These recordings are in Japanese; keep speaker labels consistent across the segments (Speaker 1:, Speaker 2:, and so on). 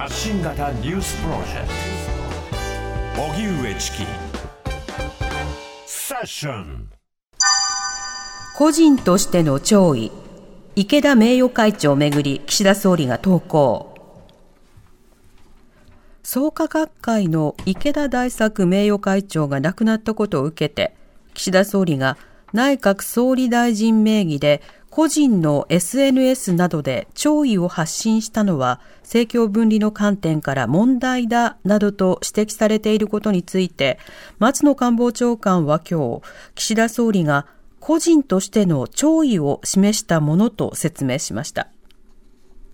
Speaker 1: 発信型ニュースプロジェクト。荻上チキ。セッション。
Speaker 2: 個人としての弔意。池田名誉会長をめぐり岸田総理が投稿。創価学会の池田大作名誉会長が亡くなったことを受けて岸田総理が内閣総理大臣名義で個人の SNS などで弔意を発信したのは政教分離の観点から問題だなどと指摘されていることについて松野官房長官は今日岸田総理が個人としての弔意を示したものと説明しました。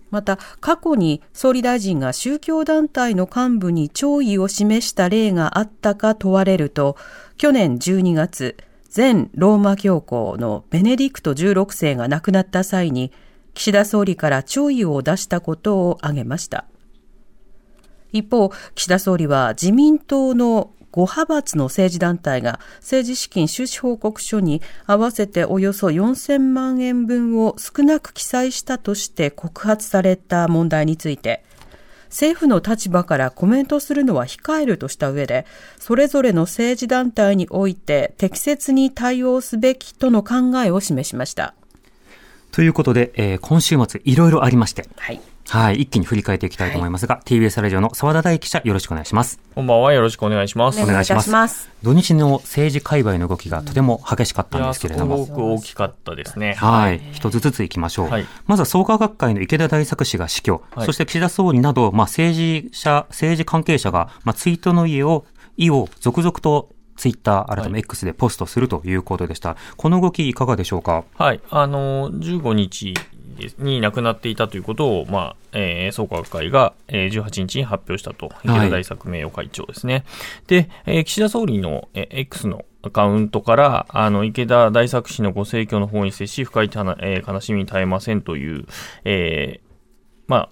Speaker 2: また、過去に総理大臣が宗教団体の幹部に弔意を示した例があったか問われると、去年12月、前ローマ教皇のベネディクト16世が亡くなった際に、岸田総理から弔意を出したことを挙げました。一方、岸田総理は自民党の5派閥の政治団体が政治資金収支報告書に合わせておよそ4000万円分を少なく記載したとして告発された問題について、政府の立場からコメントするのは控えるとした上で、それぞれの政治団体において適切に対応すべきとの考えを示しました。
Speaker 3: ということで、えー今週末いろいろありまして、
Speaker 2: はい。
Speaker 3: はい、一気に振り返っていきたいと思いますが、TBS ラジオの澤田大記者よろしくお願いします。
Speaker 4: こんばんは。よろしくお願いします。
Speaker 2: お願いいたします。
Speaker 3: 土日の政治界隈の動きがとても激しかったんですけれども。
Speaker 4: すごく大きかったですね。
Speaker 3: はい。一つずついきましょう。
Speaker 4: はい
Speaker 3: まずは創価学会の池田大作氏が死去、
Speaker 4: はい
Speaker 3: そして岸田総理など、まあ、政治者、政治関係者が、まあ、ツイートの意を、意を続々とツイッター、改め X でポストするということでした。この動きいかがでしょうか？
Speaker 4: はい。あの、15日に亡くなっていたということを、まあ、えー、創価学会が、えー、18日に発表したと。池田大作名誉会長ですね。で、えー岸田総理の、えー X のアカウントから、あの、池田大作氏のご逝去の方に接し、深いたな、えー悲しみに耐えませんという、えーまあ、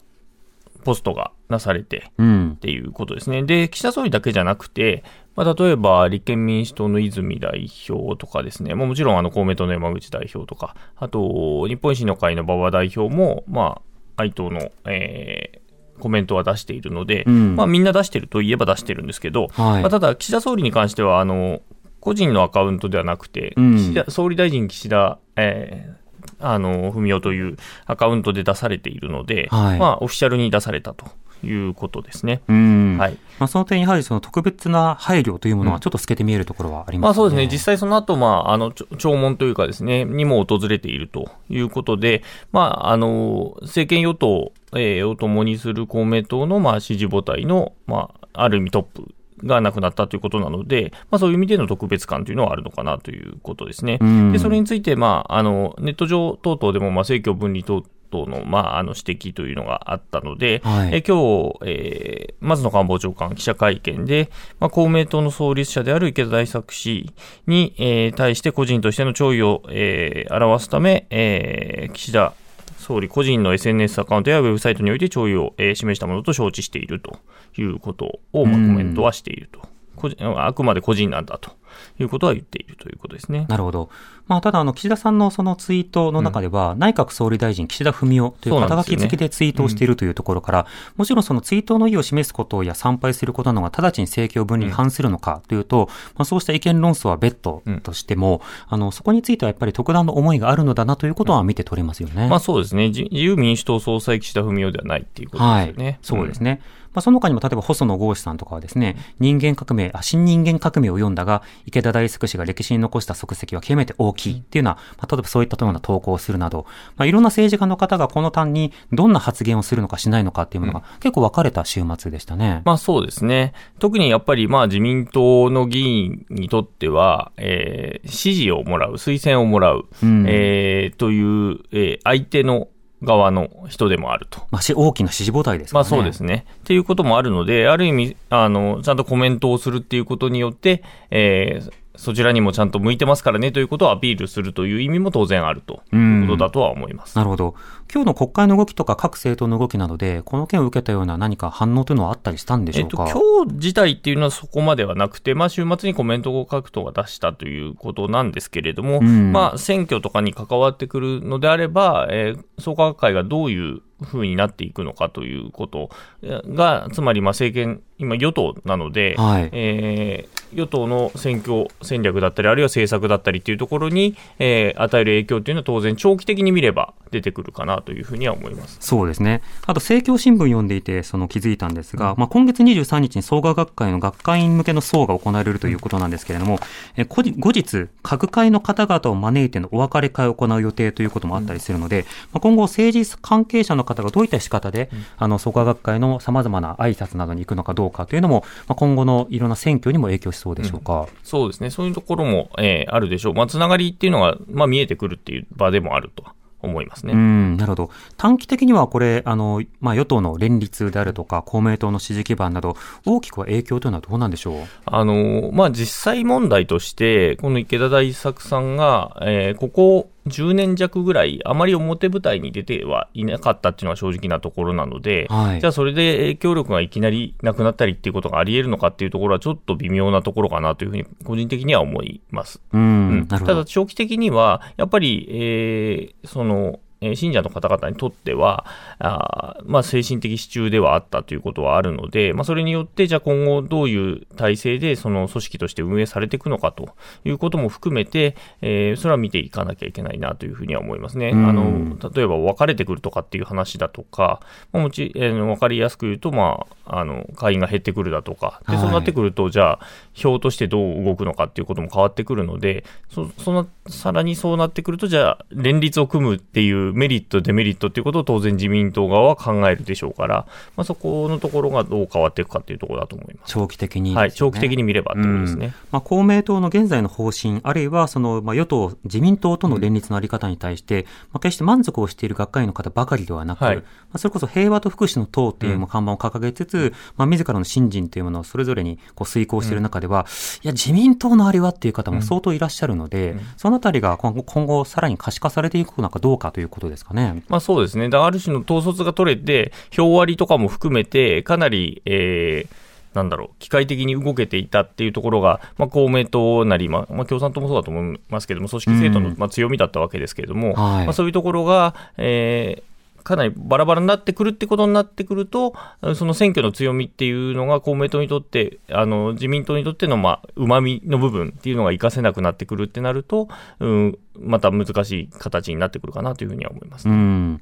Speaker 4: ポストがなされて、
Speaker 3: うん
Speaker 4: っ。ていうことですね。で、岸田総理だけじゃなくて、まあ、例えば、立憲民主党の泉代表とかですね、まあ、もちろん、あの、公明党の山口代表とか、あと、日本維新の会の馬場代表も、まあ、愛党の、えーコメントは出しているので、
Speaker 3: うん。
Speaker 4: まあ、みんな出してるといえば出してるんですけど、
Speaker 3: はい。
Speaker 4: まあ、ただ、岸田総理に関しては、あの、個人のアカウントではなくて、
Speaker 3: うん。
Speaker 4: 岸田総理大臣岸田、えーあの、文雄というアカウントで出されているので、
Speaker 3: はい。
Speaker 4: まあ、オフィシャルに出されたということですね。
Speaker 3: うん。
Speaker 4: はい。
Speaker 3: まあ、その点、やはりその特別な配慮というものはちょっと透けて見えるところはあります
Speaker 4: まあそうですね。実際その後、まあ、あの、弔問というかですね、にも訪れているということで、まあ、あの、政権与党、えーを共にする公明党の、まあ、支持母体の、まあ、ある意味トップが亡くなったということなので、まあそういう意味での特別感というのはあるのかなということですね。
Speaker 3: うん
Speaker 4: で、それについて、まあ、あの、ネット上等々でも、まあ、政教分離等々の、まあ、あの、指摘というのがあったので、
Speaker 3: はい。
Speaker 4: え今日、えー、松野官房長官記者会見で、まあ、公明党の創立者である池田大作氏に、えー対して個人としての弔意を、えー表すため、えー岸田総理個人の SNS アカウントやウェブサイトにおいて弔意を、えー示したものと承知しているということを、まあ、コメントはしていると。個人あくまで個人なんだということは言っているということですね。
Speaker 3: なるほど。まあ、ただ、あの、岸田さんのそのツイートの中では、内閣総理大臣岸田文雄という肩書き付きでツイートをしているというところから、もちろんそのツイートの意を示すことや参拝することなのが直ちに政教分離に反するのかというと、まあ、そうした意見論争は別途としても、あの、そこについてはやっぱり特段の思いがあるのだなということは見て取れますよね。
Speaker 4: まあそうですね。自自由民主党総裁岸田文雄ではないっていうことですよね。
Speaker 3: はい、そうですね。まあ、その他にも例えば細野豪志さんとかはですね、人間革命、あ新人間革命を読んだが、池田大作氏が歴史に残した足跡は極めて大きいっていうのは、まあ、例えばそういったような投稿をするなど、まあ、いろんな政治家の方がこの単にどんな発言をするのかしないのかっていうものが結構分かれた週末でしたね。
Speaker 4: まあそうですね。特にやっぱりまあ自民党の議員にとっては、えー、支持をもらう、推薦をもらう、
Speaker 3: うん
Speaker 4: えーという、えー相手の側の人でもあると。
Speaker 3: まあ、し大きな支持母体ですからね。
Speaker 4: まあそうですね。っていうこともあるので、ある意味、あの、ちゃんとコメントをするっていうことによって、えーそちらにもちゃんと向いてますからねということをアピールするという意味も当然あるということだとは思います。
Speaker 3: なるほど。今日の国会の動きとか各政党の動きなどで、この件を受けたような何か反応というのはあったりしたんでし
Speaker 4: えっと、
Speaker 3: ょうか、
Speaker 4: 今日自体っていうのはそこまではなくて、まあ、週末にコメントを書くとは出したということなんですけれども、
Speaker 3: ん
Speaker 4: まあ、選挙とかに関わってくるのであれば、えー創価学会がどういうふうになっていくのかということが、つまりまあ政権、今、与党なので、
Speaker 3: はい
Speaker 4: えー与党の選挙戦略だったり、あるいは政策だったりっていうところに、えー与える影響っていうのは当然、長期的に見れば出てくるかなというふうには思います。
Speaker 3: そうですね。あと、政教新聞読んでいて、その気づいたんですが、まあ、今月23日に創価学会の学会員向けの層が行われるということなんですけれども、え後日後日、各会の方々を招いてのお別れ会を行う予定ということもあったりするので、まあ、今後、政治関係者の方がどういった仕方で、あの、創価学会の様々な挨拶などに行くのかどうかというのも、まあ、今後のいろんな選挙にも影響しそうでしょうか。
Speaker 4: そうですね。そういうところも、えーあるでしょう。まあ、つながりっていうのが、まあ、見えてくるっていう場でもあるとは思いますね。
Speaker 3: うん、なるほど。短期的にはこれ、あの、まあ、与党の連立であるとか、公明党の支持基盤など、大きくは影響というのはどうなんでしょう？
Speaker 4: あのまあ、実際問題として、この池田大作さんが、えーここ10年弱ぐらい、あまり表舞台に出てはいなかったっていうのが正直なところなので、
Speaker 3: はい
Speaker 4: じゃあそれで影響力がいきなりなくなったりっていうことがあり得るのかっていうところはちょっと微妙なところかなというふうに個人的には思います。
Speaker 3: うん、
Speaker 4: うんただ。長期的には、やっぱり、えーその、えー信者の方々にとっては、あーまあ、精神的支柱ではあったということはあるので、まあ、それによって、じゃあ今後どういう体制でその組織として運営されていくのかということも含めて、えーそれは見ていかなきゃいけないなというふうには思いますね。
Speaker 3: うん
Speaker 4: あの、例えば別れてくるとかっていう話だとか、まあ、もち、えーわかりやすく言うと、まあ、あの、会員が減ってくるだとか、で、
Speaker 3: はい
Speaker 4: そうなってくると、じゃあ、票としてどう動くのかっていうことも変わってくるので、そそのさらにそうなってくると、じゃあ、連立を組むっていうメリット、デメリットっていうことを当然自民党側は考えるでしょうから、まあ、そこのところがどう変わっていくかっていうところだと思います。
Speaker 3: 長期的に、
Speaker 4: はい、長期的
Speaker 3: に
Speaker 4: に見ればってことですね。
Speaker 3: まあ、公明党の現在の方針、あるいはその、まあ、与党、自民党との連立のあり方に対して、まあ、決して満足をしている学会員の方ばかりではなく、
Speaker 4: はい。
Speaker 3: まあ、それこそ平和と福祉の党っていう看板を掲げつつ、まあ、自らの信心というものをそれぞれにこう遂行している中では、いや、自民党のあれはっていう方も相当いらっしゃるので、そのあたりが今後、今後さらに可視化されていくのかどうかということですかね。
Speaker 4: まあそうですね。だからある種の統率が取れて、票割りとかも含めて、かなり、えーなんだろう、機械的に動けていたっていうところが、まあ、公明党なり、まあ、まあ、共産党もそうだと思いますけれども、組織政党の、
Speaker 3: うん
Speaker 4: まあ、強みだったわけですけれども、
Speaker 3: はい
Speaker 4: まあ、そういうところが、えーかなりバラバラになってくるってことになってくると、その選挙の強みっていうのが公明党にとって、あの自民党にとってのまあ旨味の部分っていうのが活かせなくなってくるってなると、うん、また難しい形になってくるかなというふうには思います。
Speaker 3: うん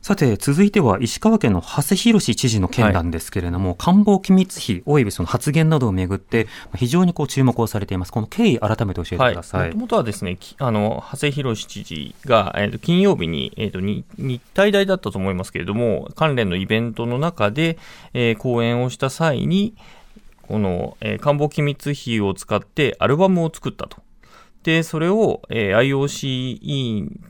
Speaker 3: さて、続いては石川県の長谷博知事の件なんですけれども、官房機密費及びその発言などをめぐって、非常にこう注目をされています。この経緯、改めて教えてください。
Speaker 4: もともとはですね、きあの、長谷博知事が、えーと金曜日に、えーとに日体大だったと思いますけれども、関連のイベントの中で、えー講演をした際に、この、えー官房機密費を使ってアルバムを作ったと。で、それを、えー IOC 委員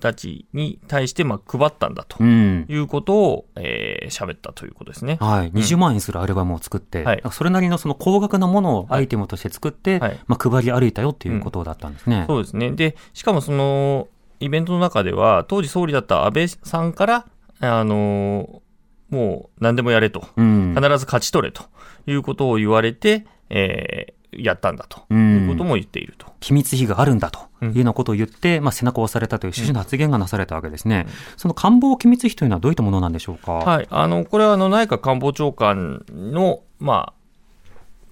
Speaker 4: たちに対して、まあ、配ったんだと
Speaker 3: うん。
Speaker 4: いうことを、えー喋ったということですね。
Speaker 3: はい。20万円するアルバムを作って、
Speaker 4: はい
Speaker 3: それなりのその高額なものを
Speaker 4: はい
Speaker 3: アイテムとして作って、
Speaker 4: はい
Speaker 3: まあ、配り歩いたよっていうことだったんですね。
Speaker 4: そうですね。で、しかもその、イベントの中では、当時総理だった安倍さんから、あの、もう何でもやれと。
Speaker 3: うん。
Speaker 4: 必ず勝ち取れということを言われて、えーやったんだと
Speaker 3: うん
Speaker 4: いうことも言っていると。
Speaker 3: 機密費があるんだというようなことを言って、まあ、背中を押されたという趣旨の発言がなされたわけですね。その官房機密費というのはどういったものなんでしょうか？
Speaker 4: はい。あの、これはあの内閣官房長官の、ま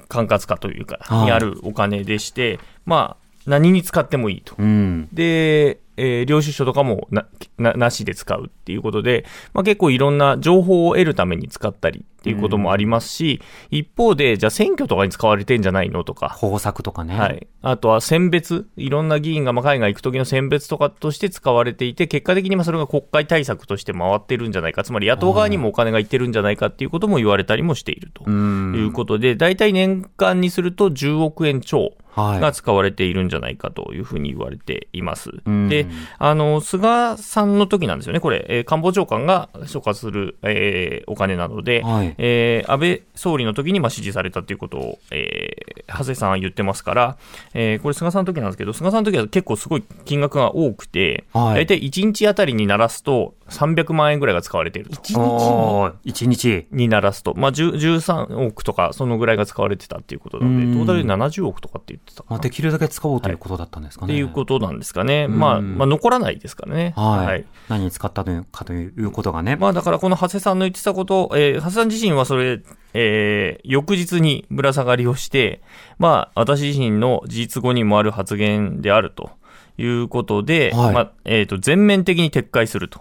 Speaker 4: あ、管轄下というか、
Speaker 3: はい
Speaker 4: にあるお金でして、まあ、何に使ってもいいと。
Speaker 3: うん。
Speaker 4: で、えー領収書とかもな、な、なしで使うっていうことで、まあ結構いろんな情報を得るために使ったりっていうこともありますし、一方で、じゃあ選挙とかに使われてんじゃないのとか、
Speaker 3: 工作とかね。
Speaker 4: はい。あとは選別。いろんな議員がまあ海外行く時の選別とかとして使われていて、結果的にまあそれが国会対策として回ってるんじゃないか。つまり野党側にもお金が行ってるんじゃないかっていうことも言われたりもしていると
Speaker 3: うん。
Speaker 4: いうことで、大体年間にすると10億円超。
Speaker 3: はい。
Speaker 4: が使われているんじゃないかというふうに言われています。
Speaker 3: うん
Speaker 4: で、あの、菅さんの時なんですよね、これ、えー官房長官が所轄する、えーお金なので、
Speaker 3: はい
Speaker 4: えー安倍総理の時にまあ指示されたということを、えー長谷さんは言ってますから、えーこれ菅さんの時なんですけど、菅さんの時は結構すごい金額が多くて、
Speaker 3: はい
Speaker 4: 大体1日あたりにならすと300万円ぐらいが使われていると。
Speaker 3: おー一日。
Speaker 4: にならすと、まあ、10 13億とか、そのぐらいが使われてたっていうことなので、
Speaker 3: うん
Speaker 4: トータルで70億とかって言ってた
Speaker 3: まあ、できるだけ使おうということだったんですかね。
Speaker 4: っていうことなんですかね。まあ、
Speaker 3: うん
Speaker 4: まあ、残らないですからね。
Speaker 3: はい。何に使ったのかということがね。
Speaker 4: まあ、だからこの長谷さんの言ってたこと、えー長谷さん自身はそれ、えー翌日にぶら下がりをして、まあ、私自身の事実後にもある発言であるということで、
Speaker 3: はい。
Speaker 4: まあ、えっ、と、全面的に撤回すると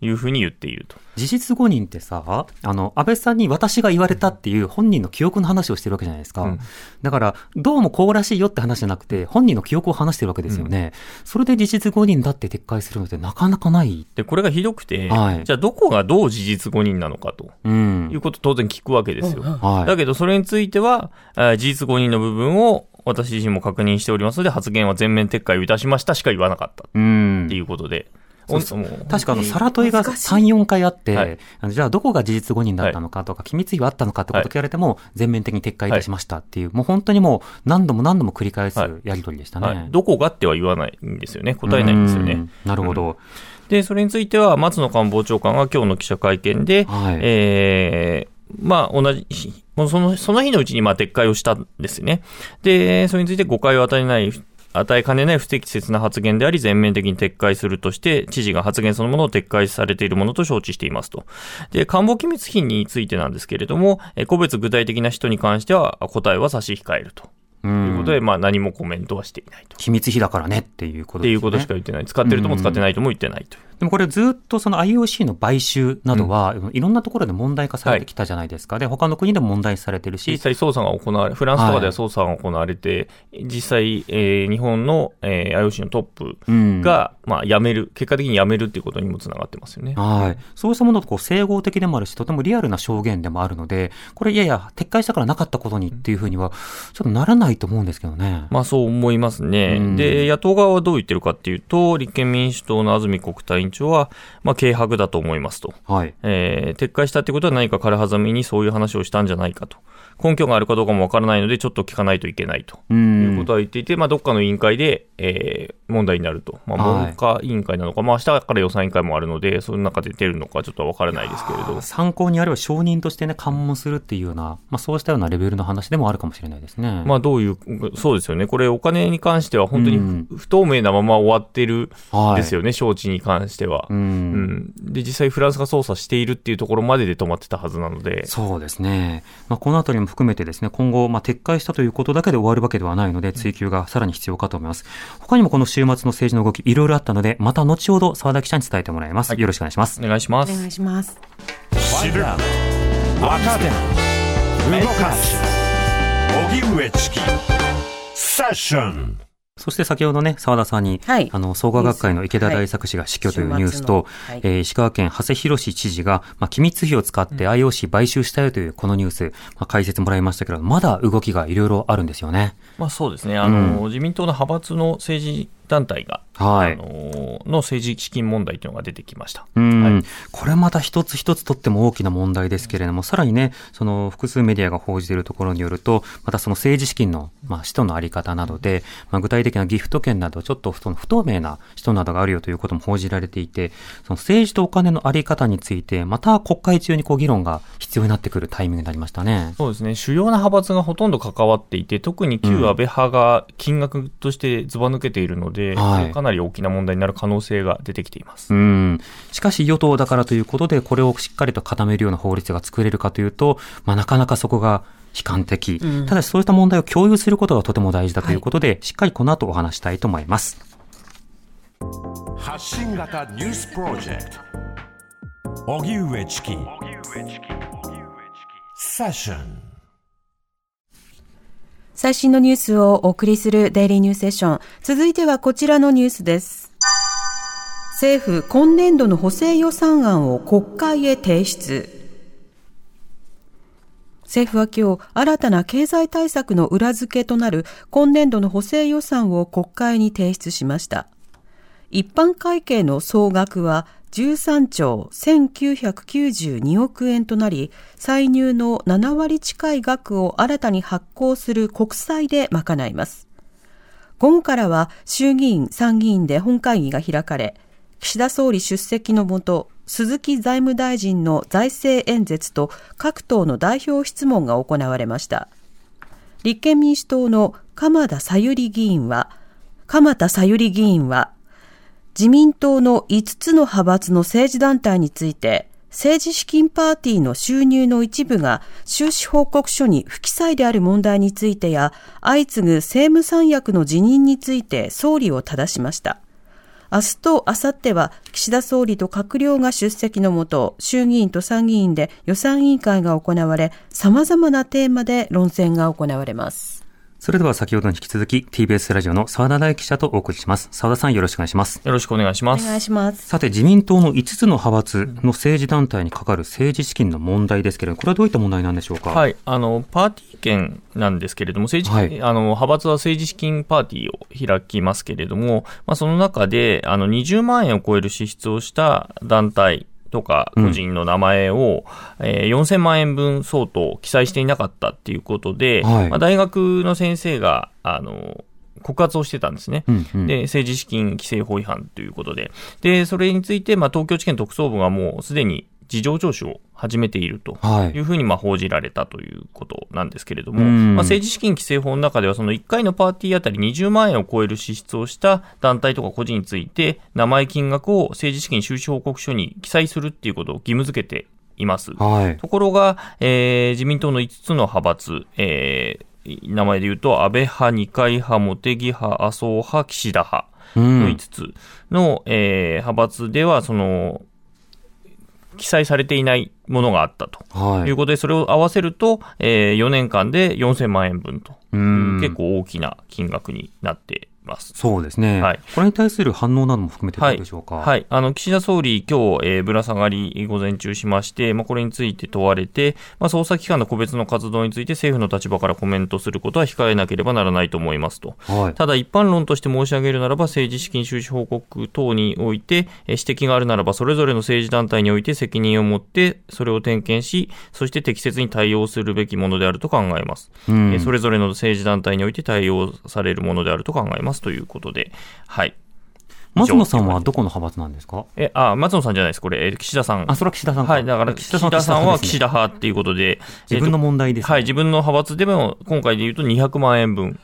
Speaker 4: いうふうに言っていると。
Speaker 3: 事実誤認ってさ、あの、安倍さんに私が言われたっていう本人の記憶の話をしてるわけじゃないですか。
Speaker 4: うん
Speaker 3: だから、どうもこうらしいよって話じゃなくて、本人の記憶を話してるわけですよね。それで事実誤認だって撤回するのってなかなかない。
Speaker 4: で、これがひどくて、
Speaker 3: はい
Speaker 4: じゃあどこがどう事実誤認なのかと
Speaker 3: うん
Speaker 4: い。うこと当然聞くわけですよ。
Speaker 3: はい。
Speaker 4: だけど、それについては、事実誤認の部分を私自身も確認しておりますので、発言は全面撤回をいたしましたしか言わなかった
Speaker 3: うん
Speaker 4: っていうことで。
Speaker 3: 確かあの、さら問いが
Speaker 2: 難しい
Speaker 3: 3、4回あって、じゃあどこが事実誤認だったのかとか、機密費はあったのかってことを聞かれても、全面的に撤回いたしましたっていう、もう本当にもう何度も何度も繰り返す
Speaker 4: はい
Speaker 3: やりとりでしたね。
Speaker 4: はい、どこがっては言わないんですよね。答えないんですよね
Speaker 3: うん。なるほど。
Speaker 4: で、それについては、松野官房長官が今日の記者会見で、
Speaker 3: はい
Speaker 4: えーまあ、同じ日、もうその、その日のうちに、まあ、撤回をしたんですよね。で、それについて誤解を与えない、与えかねない不適切な発言であり、全面的に撤回するとして、知事が発言そのものを撤回されているものと承知していますと。で、官房機密費についてなんですけれども、え個別具体的な人に関しては、答えは差し控えると。
Speaker 3: う
Speaker 4: ということで、まあ、何もコメントはしていないと。
Speaker 3: 機密費だからねっていうことですね。
Speaker 4: っていうことしか言ってない。使ってるとも使ってないとも言ってないという。
Speaker 3: でもこれずっとその IOC の買収などは、いろんなところで問題化されてきたじゃないですか。で、他の国でも問題視されてるし
Speaker 4: 実、際捜査が行われ、フランスとかでは捜査が行われて、実際、えー日本の、えー IOC のトップ
Speaker 3: うん
Speaker 4: が、まあ、辞める、結果的に辞めるっていうことにもつながってますよね。
Speaker 3: はい。そうしたものとこう整合的でもあるし、とてもリアルな証言でもあるので、これいやいや、撤回したからなかったことにっていうふうには、ちょっとならないと思うんですけどね。
Speaker 4: まあそう思いますね。
Speaker 3: うん
Speaker 4: で、野党側はどう言ってるかっていうと、立憲民主党の安住国対委員長は、まあ軽薄だと思いますと。
Speaker 3: はい。
Speaker 4: えー撤回したってことは何か軽はずみにそういう話をしたんじゃないかと。根拠があるかどうかもわからないので、ちょっと聞かないといけないと。
Speaker 3: う。
Speaker 4: いうんことは言っていて、まあ、どっかの委員会で、えー問題になると。まあ、
Speaker 3: はい
Speaker 4: 文化委員会なのか、まあ、明日から予算委員会もあるので、その中で出るのかちょっとわからないですけれど。
Speaker 3: 参考にあるいは承認としてね、関門するっていうような、まあそうしたようなレベルの話でもあるかもしれないですね。
Speaker 4: まあ、どういう、そうですよね。これ、お金に関しては本当に
Speaker 3: うん
Speaker 4: 不不透明なまま終わってる
Speaker 3: はい。
Speaker 4: ですよね、招致に関しては。
Speaker 3: う。
Speaker 4: うんん。で、実際フランスが操作しているっていうところまでで止まってたはずなので。
Speaker 3: そうですね。まあ、このあたりも含めてですね、今後、まあ、撤回したということだけで終わるわけではないので、追及がさらに必要かと思います。他にもこの週末の政治の動き、いろいろあったので、また後ほど沢田記者に伝えてもらいます。よろしくお願いします。
Speaker 4: お願いしま
Speaker 2: お願
Speaker 4: す。
Speaker 2: いします。
Speaker 1: 知る若手動かす荻上チキセッション
Speaker 3: そして先ほどね、沢田さんに、
Speaker 2: はい。
Speaker 3: あの、創価学会の池田大作氏が死去というニュースと、
Speaker 2: はい。
Speaker 3: えー石川県長谷博知事が、まあ、機密費を使って IOC 買収したよというこのニュース、まあ、解説もらいましたけど、まだ動きがいろいろあるんですよね。
Speaker 4: まあそうですね。あの、自民党の派閥の政治団体が、
Speaker 3: はい
Speaker 4: あの、の政治資金問題というのが出てきました。
Speaker 3: うん、
Speaker 4: はい
Speaker 3: これまた一つ一つとっても大きな問題ですけれども、さらにね、その複数メディアが報じているところによると、またその政治資金の、まあ、使途のあり方などで、まあ、具体的なギフト券など、ちょっとその不透明な使途などがあるよということも報じられていて、その政治とお金のあり方について、また国会中にこう議論が必要になってくるタイミングになりましたね。
Speaker 4: そうですね。主要な派閥がほとんど関わっていて、特に旧安倍派が金額としてずば抜けているので、
Speaker 3: はい
Speaker 4: かなり大きな問題になる可能性が出てきています。
Speaker 3: うん。しかし与党だからということで、これをしっかりと固めるような法律が作れるかというと、まあ、なかなかそこが悲観的。
Speaker 2: うん
Speaker 3: ただしそういった問題を共有することがとても大事だということで、しっかりこの後お話したいと思います。
Speaker 1: 発信型ニュースプロジェクト荻上チキセッション
Speaker 2: 最新のニュースをお送りするデイリーニュースセッション。続いてはこちらのニュースです。政府、今年度の補正予算案を国会へ提出。政府は今日、新たな経済対策の裏付けとなる今年度の補正予算を国会に提出しました。一般会計の総額は13兆1992億円となり、歳入の7割近い額を新たに発行する国債で賄います。午後からは衆議院、参議院で本会議が開かれ、岸田総理出席のもと、鈴木財務大臣の財政演説と各党の代表質問が行われました。立憲民主党の鎌田さゆり議員は、鎌田さゆり議員は、自民党の5つの派閥の政治団体について、政治資金パーティーの収入の一部が収支報告書に不記載である問題についてや、相次ぐ政務三役の辞任について総理を正しました。明日と明後日は岸田総理と閣僚が出席のもと、衆議院と参議院で予算委員会が行われ、様々なテーマで論戦が行われます。
Speaker 3: それでは先ほどに引き続き TBS ラジオの澤田大記者とお送りします。澤田さんよろしくお願いします。
Speaker 4: よろしくお願いしま
Speaker 2: お
Speaker 4: す。
Speaker 2: 願いします。
Speaker 3: さて自民党の5つの派閥の政治団体にかかる政治資金の問題ですけれども、これはどういった問題なんでしょうか？
Speaker 4: はい、あのパーティー券なんですけれども、政治、
Speaker 3: はい
Speaker 4: あの派閥は政治資金パーティーを開きますけれども、まあ、その中であの20万円を超える支出をした団体とか個人の名前を、えー4000万円分相当記載していなかったっていうことで、
Speaker 3: はい
Speaker 4: まあ、大学の先生があの告発をしてたんですね。
Speaker 3: うんうん
Speaker 4: で、政治資金規正法違反ということで。で、それについて、まあ、東京地検特捜部がもうすでに事情聴取を始めていると
Speaker 3: はい
Speaker 4: いうふうにまあ報じられたということなんですけれども、
Speaker 3: うん
Speaker 4: まあ、政治資金規正法の中では、その1回のパーティーあたり20万円を超える支出をした団体とか個人について、名前金額を政治資金収支報告書に記載するっていうことを義務付けています。
Speaker 3: はい。
Speaker 4: ところが、えー自民党の5つの派閥、えー名前で言うと、安倍派、二階派、茂木派、麻生派、岸田派
Speaker 3: うん
Speaker 4: の5つの、えー派閥では、その、記載されていないものがあったと。
Speaker 3: はい。
Speaker 4: いうことで、それを合わせると、え4年間で4000万円分と。いう
Speaker 3: うん。
Speaker 4: 結構大きな金額になっています。
Speaker 3: そうですね。
Speaker 4: はい
Speaker 3: これに対する反応なども含めてどうでしょうか？
Speaker 4: はい。あの、岸田総理、今日、えーぶら下がり午前中しまして、まあ、これについて問われて、まあ、捜査機関の個別の活動について政府の立場からコメントすることは控えなければならないと思いますと。
Speaker 3: はい。
Speaker 4: ただ一般論として申し上げるならば政治資金収支報告等においてえー指摘があるならばそれぞれの政治団体において責任を持ってそれを点検しそして適切に対応するべきものであると考えます、
Speaker 3: うん
Speaker 4: えーそれぞれの政治団体において対応されるものであると考えますということではい。
Speaker 3: 松野さんはどこの派閥なんですか？
Speaker 4: えあ松野さんじゃないです。これえー岸田さん。
Speaker 3: あ、それは岸田さんか。
Speaker 4: はい、だから岸田さんは岸田派っていうことで、
Speaker 3: 自分の
Speaker 4: えー
Speaker 3: 問題です、
Speaker 4: とはい、自分の派閥でも今回で言うと200万円分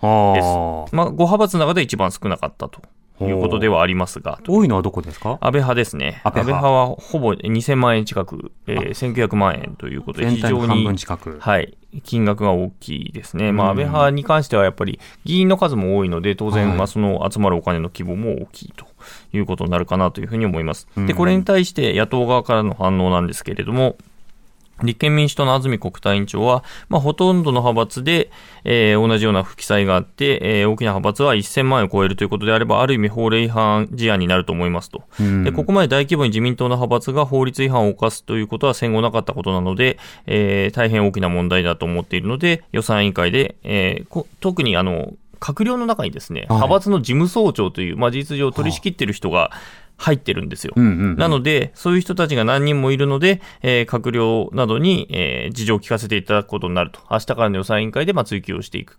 Speaker 3: あ
Speaker 4: です。
Speaker 3: ー。
Speaker 4: まあ、5派閥の中で一番少なかったということではありますが、
Speaker 3: 多いのはどこですか？
Speaker 4: 安倍派ですね。
Speaker 3: 安倍派
Speaker 4: はほぼ2000万円近く、えー、1900万円ということで、
Speaker 3: 全
Speaker 4: 非常
Speaker 3: 体の半分
Speaker 4: に、
Speaker 3: 近く。
Speaker 4: はい、金額が大きいですね。まあ、
Speaker 3: うん
Speaker 4: 安倍派に関してはやっぱり議員の数も多いので、当
Speaker 3: はい
Speaker 4: 然、まあ、その集まるお金の規模も大きいということになるかなというふうに思います。
Speaker 3: うん
Speaker 4: で、これに対して野党側からの反応なんですけれども、立憲民主党の安住国対委員長は、まあ、ほとんどの派閥で、えー同じような不記載があって、えー大きな派閥は1000万円を超えるということであれば、ある意味法令違反事案になると思いますと。
Speaker 3: うん
Speaker 4: で、ここまで大規模に自民党の派閥が法律違反を犯すということは戦後なかったことなので、えー大変大きな問題だと思っているので、予算委員会で、えーこ特にあの、閣僚の中にですね、派閥の事務総長という、まあ、事実上取り仕切ってる人が入ってるんですよ。
Speaker 3: うんうんうん
Speaker 4: なので、そういう人たちが何人もいるので、えー閣僚などに、えー事情を聞かせていただくことになると。明日からの予算委員会で、まあ、追及をしていく。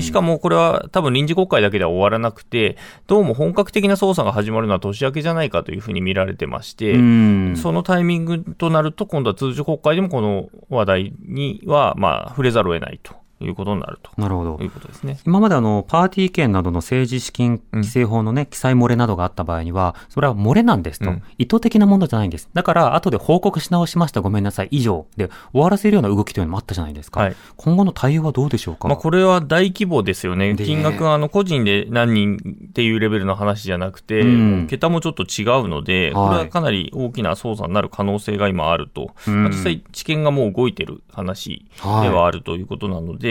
Speaker 4: しかもこれは多分臨時国会だけでは終わらなくて、どうも本格的な捜査が始まるのは年明けじゃないかというふうに見られてまして、
Speaker 3: うん
Speaker 4: そのタイミングとなると、今度は通常国会でもこの話題には、まあ、触れざるを得ないということになると。
Speaker 3: なるほど。
Speaker 4: いうことですね。
Speaker 3: 今まであの、パーティー券などの政治資金規正法のね、記載漏れなどがあった場合には、それは漏れなんですと、
Speaker 4: うん
Speaker 3: 意図的なものじゃないんです。だから、後で報告し直しました、ごめんなさい、以上で終わらせるような動きというのもあったじゃないですか。
Speaker 4: はい
Speaker 3: 今後の対応はどうでしょうか？
Speaker 4: まあ、これは大規模ですよね。
Speaker 3: で
Speaker 4: 金額はあの個人で何人っていうレベルの話じゃなくて、
Speaker 3: うん
Speaker 4: 桁もちょっと違うので、
Speaker 3: はい
Speaker 4: これはかなり大きな捜査になる可能性が今あると。実際知見がもう動いてる話ではあるということなので、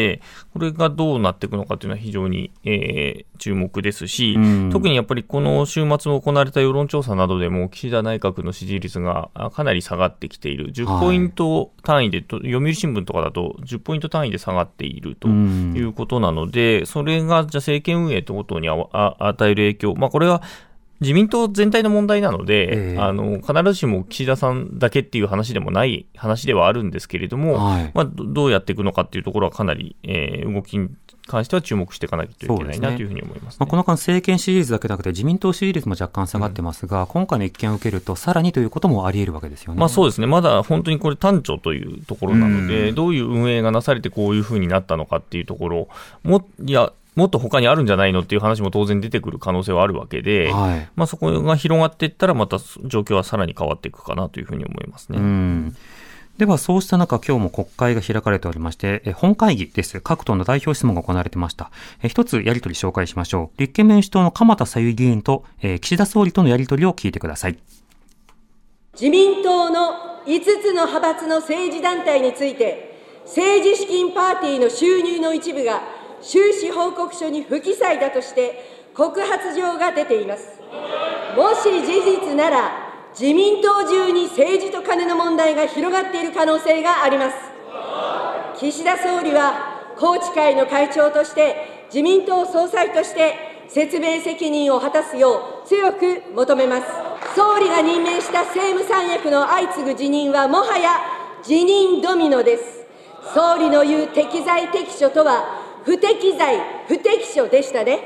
Speaker 4: これがどうなっていくのかというのは非常に、えー注目ですし、
Speaker 3: うん。
Speaker 4: 特にやっぱりこの週末も行われた世論調査などでも、岸田内閣の支持率があかなり下がってきている。10ポイント単位でと、読売新聞とかだと10ポイント単位で下がっていると
Speaker 3: うん。
Speaker 4: いうことなので、それがじゃあ政権運営ということにああ与える影響、まあ、これは自民党全体の問題なので、
Speaker 3: ええ。
Speaker 4: あの必ずしも岸田さんだけっていう話でもない話ではあるんですけれども、
Speaker 3: はい。
Speaker 4: まあ、どどうやっていくのかっていうところはかなり、えー動きに関しては注目していかなきゃいけないなというふうに思います、ね。
Speaker 3: まあ、この間、政権支持率だけでなくて、自民党支持率も若干下がってますが、今回の一件を受けると、さらにということもあり得るわけですよね。
Speaker 4: まあそうですね、まだ本当にこれ、単調というところなので、
Speaker 3: うん。
Speaker 4: どういう運営がなされてこういうふうになったのかっていうところ、もいや、もっと他にあるんじゃないのっていう話も当然出てくる可能性はあるわけで、
Speaker 3: はい。
Speaker 4: まあ、そこが広がっていったら、また状況はさらに変わっていくかなというふうに思いますね。
Speaker 3: うん。では、そうした中、今日も国会が開かれておりまして、え本会議です。各党の代表質問が行われてました。え一つやり取り紹介しましょう。立憲民主党の鎌田さゆ議員と、えー岸田総理とのやり取りを聞いてください。
Speaker 5: 自民党の5つの派閥の政治団体について、政治資金パーティーの収入の一部が収支報告書に不記載だとして、告発状が出ています。もし事実なら、自民党中に政治とカネの問題が広がっている可能性があります。岸田総理は、宏池会の会長として、自民党総裁として、説明責任を果たすよう強く求めます。総理が任命した政務三役の相次ぐ辞任は、もはや辞任ドミノです。総理の言う適材適所とは、不適材、不適所でしたね。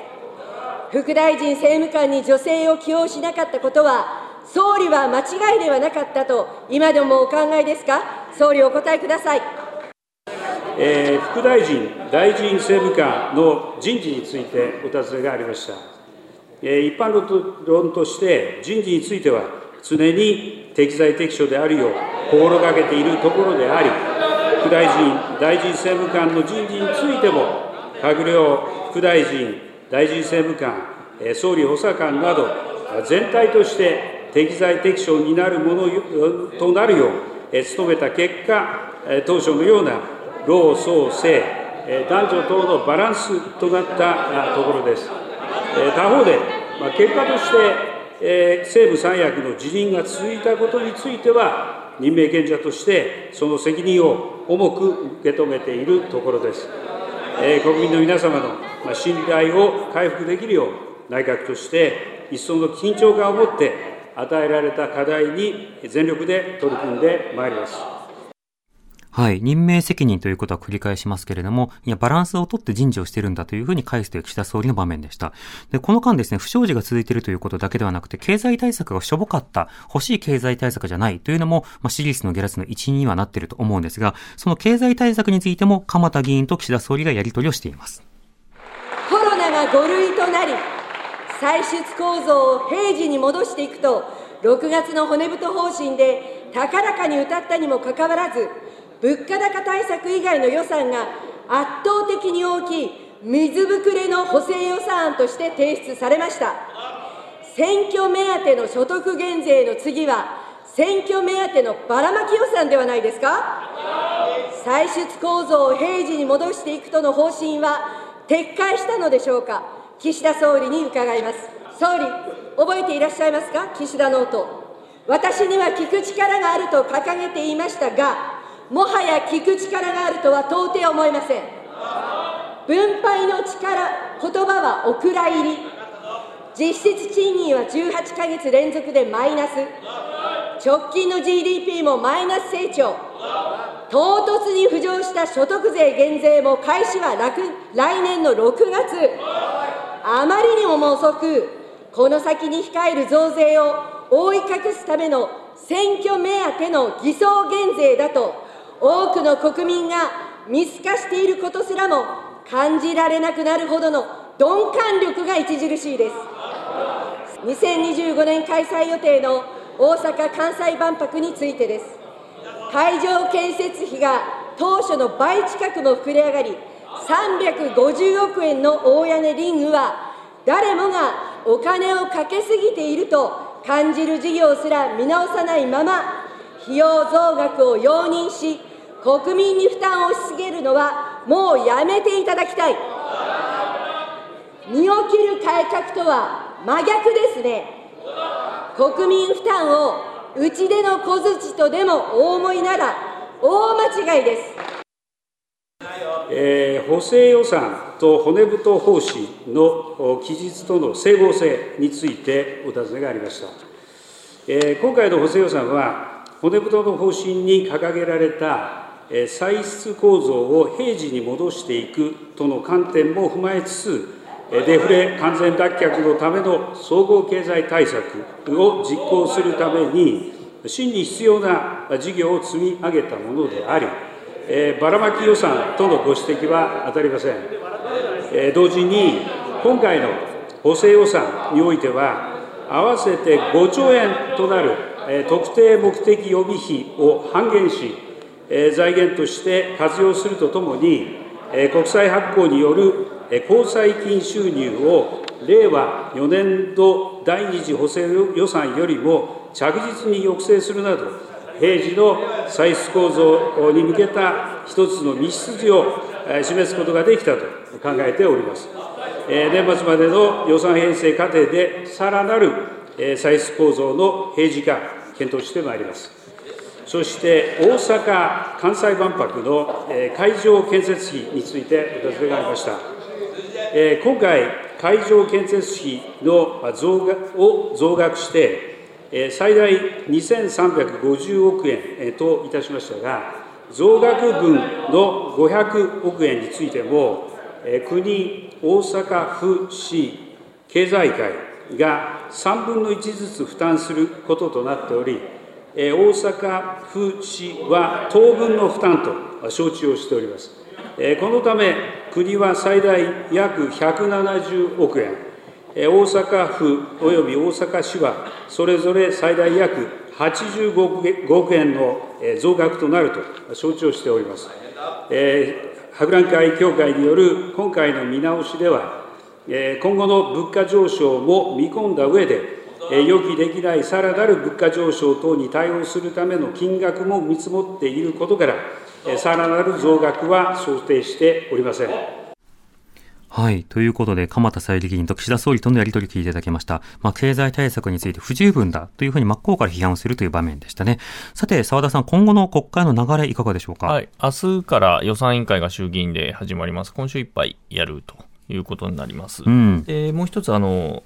Speaker 5: 副大臣政務官に女性を起用しなかったことは、総理は間違いではなかったと、今でもお考えですか、総理、お答えください。
Speaker 6: えー副大臣、大臣政務官の人事についてお尋ねがありました。えー一般論として、人事については、常に適材適所であるよう心がけているところであり、副大臣、大臣政務官の人事についても、閣僚、副大臣、大臣政務官、総理補佐官など、全体として適材適所になるものとなるよう、努めた結果、当初のような老壮青、えー男女等のバランスとなったところです。他方で、結果として、政務三役の辞任が続いたことについては、任命権者として、その責任を重く受け止めているところです。え国民の皆様の信頼を回復できるよう、内閣として一層の緊張感を持って、与えられた課題に全力で取り組んでまいります。
Speaker 3: はい。任命責任ということは繰り返しますけれども、いや、バランスをとって人事をしてるんだというふうに返すという岸田総理の場面でした。で、この間ですね、不祥事が続いているということだけではなくて、経済対策がしょぼかった、欲しい経済対策じゃないというのも、まあ、支持率の下落の一因にはなっていると思うんですが、その経済対策についても、鎌田議員と岸田総理がやり取りをしています。
Speaker 5: コロナが5類となり、歳出構造を平時に戻していくと、6月の骨太方針で高らかに歌ったにもかかわらず、物価高対策以外の予算が圧倒的に大きい水ぶくれの補正予算案として提出されました。選挙目当ての所得減税の次は、選挙目当てのばらまき予算ではないですか？歳出構造を平時に戻していくとの方針は撤回したのでしょうか？岸田総理に伺います。総理覚えていらっしゃいますか？岸田ノート私には聞く力があると掲げていましたがもはや聞く力があるとは到底思えません。分配の力言葉はお蔵入り。実質賃金は18ヶ月連続でマイナス。直近の GDP もマイナス成長。唐突に浮上した所得税減税も開始は来年の6月。あまりにも遅くこの先に控える増税を覆い隠すための選挙目当ての偽装減税だと多くの国民が見透かしていることすらも感じられなくなるほどの鈍感力が著しいです。2025年開催予定の大阪・関西万博についてです。会場建設費が当初の倍近くも膨れ上がり350億円の大屋根リングは誰もがお金をかけすぎていると感じる事業すら見直さないまま費用増額を容認し国民に負担をしすぎるのはもうやめていただきたい。身を切る改革とは真逆ですね。国民負担を打ち出の小槌とでもお思いなら大間違いです。
Speaker 6: えー、補正予算と骨太方針の記述との整合性についてお尋ねがありました。えー、今回の補正予算は、骨太の方針に掲げられた歳出構造を平時に戻していくとの観点も踏まえつつ、デフレ完全脱却のための総合経済対策を実行するために、真に必要な事業を積み上げたものであり、え、ばらまき予算とのご指摘は当たりません。え、同時に、今回の補正予算においては、合わせて5兆円となる、え、特定目的予備費を半減し、財源として活用するとともに、国債発行による、えー、交際金収入を令和4年度第2次補正予算よりも着実に抑制するなど、平時の歳出構造に向けた一つの道筋を示すことができたと考えております。年末までの予算編成過程で、さらなる歳出構造の平時化、検討してまいります。そして大阪・関西万博の会場建設費についてお尋ねがありました。今回、会場建設費の増額を増額して、最大2350億円といたしましたが、増額分の500億円についても、国、大阪府市経済界が3分の1ずつ負担することとなっており、大阪府市は当分の負担と承知をしております。このため、国は最大約170億円、大阪府および大阪市は、それぞれ最大約85億円の増額となると承知をしております。博覧会協会による今回の見直しでは、今後の物価上昇も見込んだ上で、予期できないさらなる物価上昇等に対応するための金額も見積もっていることから、さらなる増額は想定しておりません。
Speaker 3: はい。ということで、鎌田総理議員と岸田総理とのやり取りを聞いていただきました。まあ、経済対策について不十分だというふうに真っ向から批判をするという場面でしたね。さて、澤田さん、今後の国会の流れいかがでしょうか？
Speaker 4: はい。明日から予算委員会が衆議院で始まります。今週いっぱいやるということになります。うん、で、もう一つ、あの、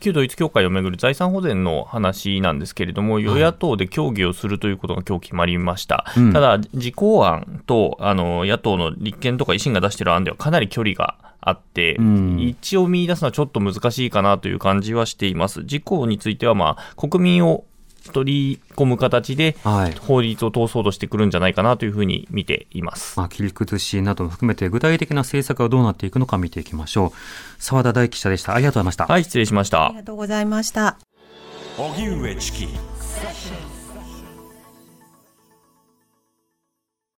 Speaker 4: 旧統一教会をめぐる財産保全の話なんですけれども、与野党で協議をするということが今日決まりました。うん、ただ、自公案とあの野党の立憲とか維新が出している案ではかなり距離があって、うん、一応見出すのはちょっと難しいかなという感じはしています。自公については、まあ、国民を取り込む形で、法律を通そうとしてくるんじゃないかなというふうに見ています。
Speaker 3: まあ、切り崩しなども含めて、具体的な政策がどうなっていくのか見ていきましょう。澤田大記者でした。ありがとうございました。
Speaker 4: はい、失礼しました。
Speaker 2: ありがとうございました。
Speaker 1: 荻上チキ